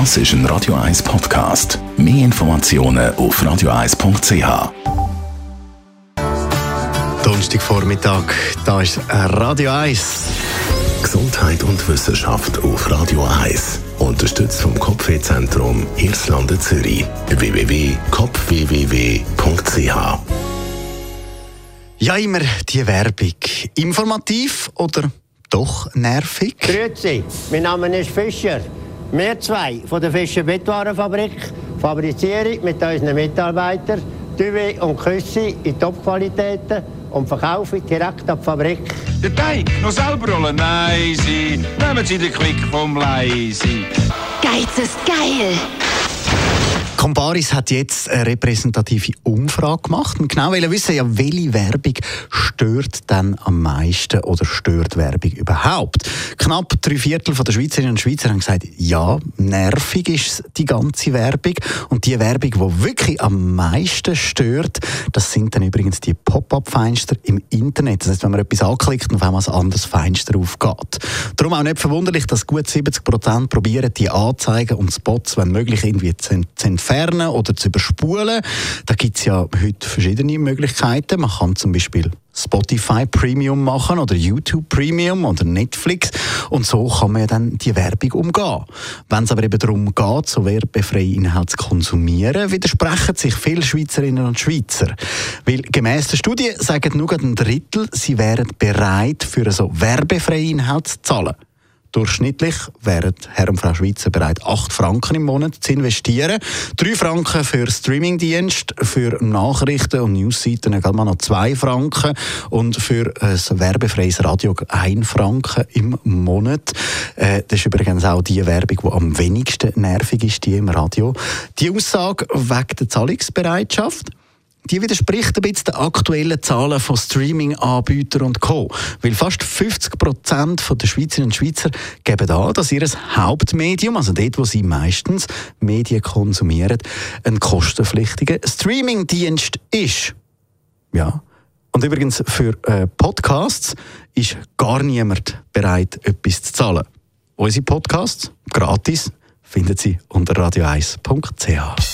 Das ist ein Radio 1 Podcast. Mehr Informationen auf radio1.ch. Donnerstagvormittag, da ist Radio 1. Gesundheit und Wissenschaft auf Radio 1. Unterstützt vom Kopfwehzentrum Irlande Zürich. www.kopfwww.ch Ja, immer die Werbung. Informativ oder doch nervig? Grüezi, mein Name ist Fischer. Wir zwei von der Fischer Bettwarenfabrik fabrizieren mit unseren Mitarbeitern Duvet und Küsse in Topqualitäten und verkaufen direkt an die Fabrik. Der Teig noch selber rollen? Nein, Sie. Nehmen Sie den Quick vom Leisi. Geiz ist geil. Comparis hat jetzt eine repräsentative Umfrage gemacht und genau wollen wissen, ja, welche Werbung stört denn am meisten oder stört Werbung überhaupt? Knapp drei Viertel der Schweizerinnen und Schweizer haben gesagt, ja, nervig ist die ganze Werbung und die Werbung, die wirklich am meisten stört, das sind dann übrigens die Pop-up-Fenster im Internet. Das heißt, wenn man etwas anklickt und auf einmal ein anderes Fenster aufgeht. Darum auch nicht verwunderlich, dass gut 70 Prozent probieren, die Anzeigen und Spots, wenn möglich, irgendwie zu entfernen entfernen oder zu überspulen. Da gibt es ja heute verschiedene Möglichkeiten. Man kann zum Beispiel Spotify Premium machen oder YouTube Premium oder Netflix und so kann man ja dann die Werbung umgehen. Wenn es aber eben darum geht, so werbefreie Inhalte zu konsumieren, widersprechen sich viele Schweizerinnen und Schweizer. Weil gemäss der Studie sagen nur ein Drittel, sie wären bereit, für so werbefreie Inhalte zu zahlen. Durchschnittlich wären Herr und Frau Schweizer bereit, 8 Franken im Monat zu investieren. 3 Franken für Streamingdienst, für Nachrichten und Newsseiten gerade mal noch 2 Franken und für ein werbefreies Radio 1 Franken im Monat. Äh, das ist übrigens auch die Werbung, die am wenigsten nervig ist, die im Radio. Die Aussage wegen der Zahlungsbereitschaft die widerspricht ein bisschen den aktuellen Zahlen von Streaming-Anbietern und Co. Weil fast 50 Prozent der Schweizerinnen und Schweizer geben an, dass ihr Hauptmedium, also dort, wo sie meistens Medien konsumieren, ein kostenpflichtiger Streaming-Dienst ist. Ja. Und übrigens für äh, Podcasts ist gar niemand bereit, etwas zu zahlen. Unsere Podcasts, gratis, finden Sie unter radio1.ch.